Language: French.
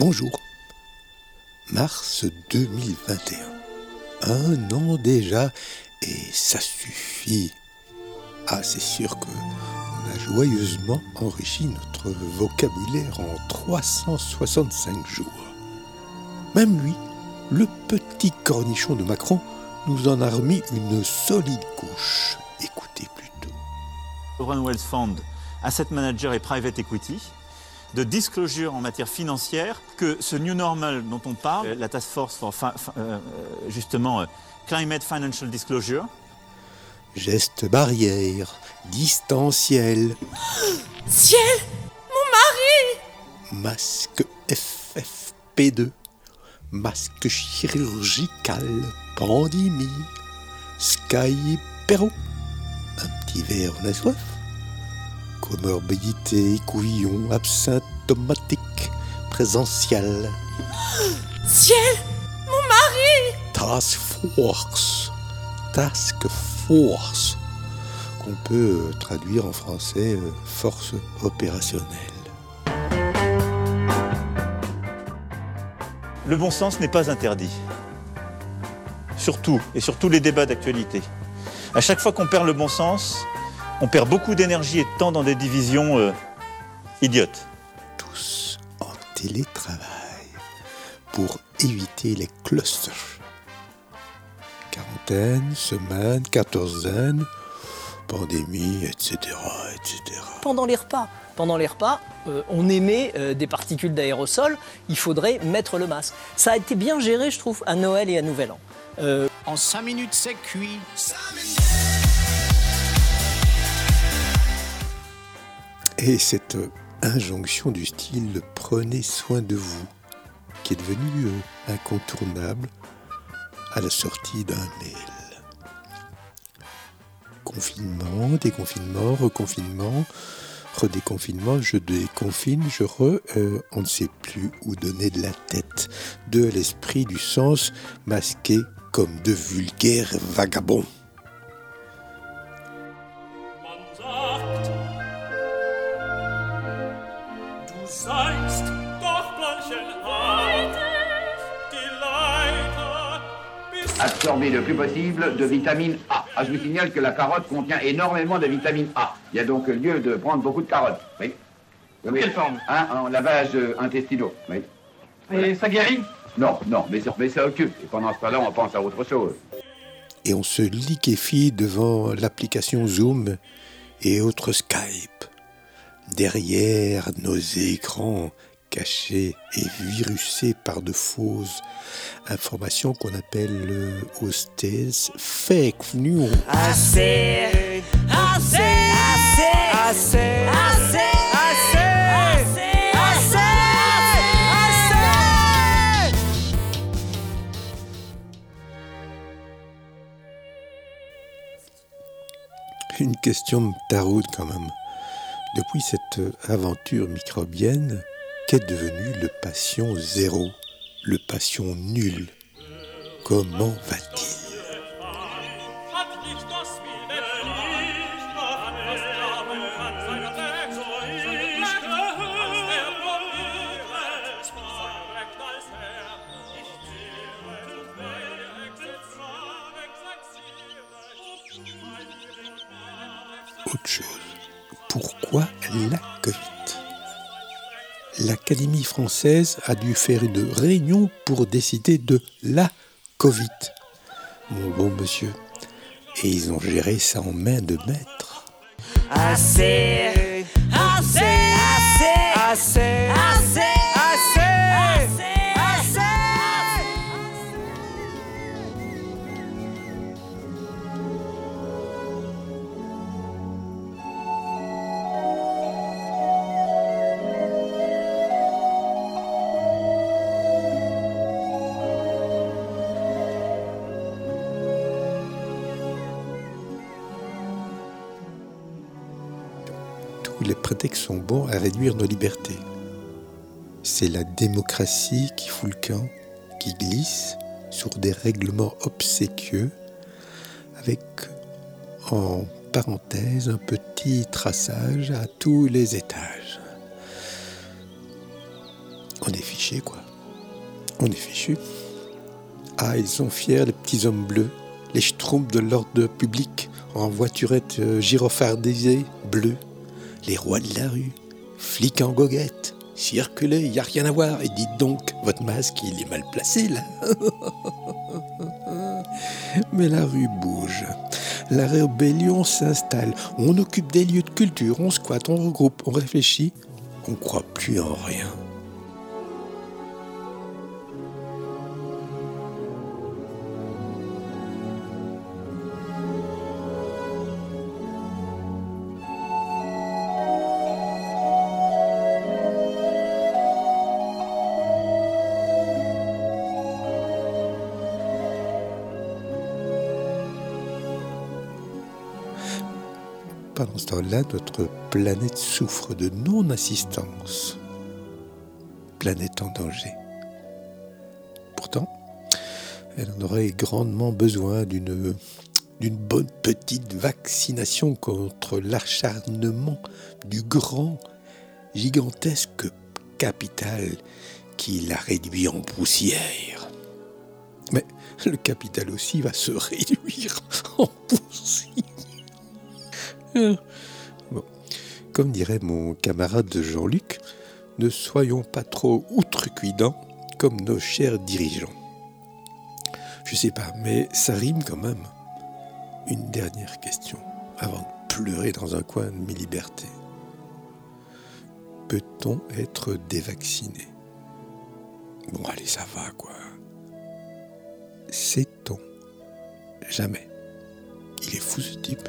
Bonjour. Mars 2021. Un an déjà et ça suffit. Ah, c'est sûr que on a joyeusement enrichi notre vocabulaire en 365 jours. Même lui, le petit cornichon de Macron, nous en a remis une solide couche. Écoutez plutôt. Sovereign Wealth Fund, Asset Manager et Private Equity, de disclosure en matière financière, que ce New Normal dont on parle, la Task Force for euh, justement euh, Climate Financial Disclosure. Geste barrière, distanciel. Ciel Mon mari! Masque FFP2 masque chirurgical, pandémie, Sky Perro, un petit verre on a soif, comorbidité, couillon, absymptomatique, présentiel. Ciel Mon mari Task Force, Task Force, qu'on peut traduire en français euh, force opérationnelle. Le bon sens n'est pas interdit. Surtout, et sur tous les débats d'actualité. À chaque fois qu'on perd le bon sens, on perd beaucoup d'énergie et de temps dans des divisions euh, idiotes. Tous en télétravail pour éviter les clusters. Quarantaine, semaine, quatorzaine, pandémie, etc., etc. Pendant les repas, pendant les repas, euh, on émet euh, des particules d'aérosol, il faudrait mettre le masque. Ça a été bien géré, je trouve, à Noël et à Nouvel An. Euh, en 5 minutes, c'est cuit. Et cette injonction du style prenez soin de vous, qui est devenue incontournable à la sortie d'un mail. Confinement, déconfinement, reconfinement, redéconfinement, je déconfine, je re, euh, on ne sait plus où donner de la tête, de l'esprit, du sens, masqué comme de vulgaires vagabonds. Absorber le plus possible de vitamine A. Ah, je vous signale que la carotte contient énormément de vitamine A. Il y a donc lieu de prendre beaucoup de carottes. Oui. Quelle forme? Hein, En lavage euh, intestinaux. Oui. Et ça guérit? Non, non, mais, mais ça occupe. Et pendant ce temps-là, on pense à autre chose. Et on se liquéfie devant l'application Zoom et autres Skype. Derrière nos écrans, caché et virusé par de fausses informations qu'on appelle le hostess fake news. Assez, assez, assez, assez, assez, Une question me taroude quand même. Depuis cette aventure microbienne, qu'est devenu le patient zéro, le patient nul Comment va-t-il? Autre chose, pourquoi la Covid l'Académie française a dû faire une réunion pour décider de la Covid. Mon bon monsieur. Et ils ont géré ça en main de maître. Assez, assez, assez, assez. Les prétextes sont bons à réduire nos libertés. C'est la démocratie qui fout le camp, qui glisse sur des règlements obséquieux, avec en parenthèse un petit traçage à tous les étages. on est fiché, quoi. On est fichu. Ah, ils sont fiers, les petits hommes bleus, les schtroumpfs de l'ordre public, en voiturette euh, gyrophardisée, bleue, les rois de la rue, flics en goguette, circulez, y a rien à voir. Et dites donc, votre masque, il est mal placé, là. Mais la rue bouge. La rébellion s'installe. On occupe des lieux de culture, on squatte, on regroupe, on réfléchit. On croit plus en rien. Pendant ce temps-là, notre planète souffre de non-assistance. Planète en danger. Pourtant, elle en aurait grandement besoin d'une d'une bonne petite vaccination contre l'acharnement du grand, gigantesque capital qui la réduit en poussière. Mais le capital aussi va se réduire en poussière. Bon. Comme dirait mon camarade Jean-Luc, ne soyons pas trop outrecuidants comme nos chers dirigeants. Je sais pas, mais ça rime quand même. Une dernière question, avant de pleurer dans un coin de mes libertés. Peut-on être dévacciné? Bon, allez, ça va, quoi. Sait-on? Jamais. Il est fou ce type.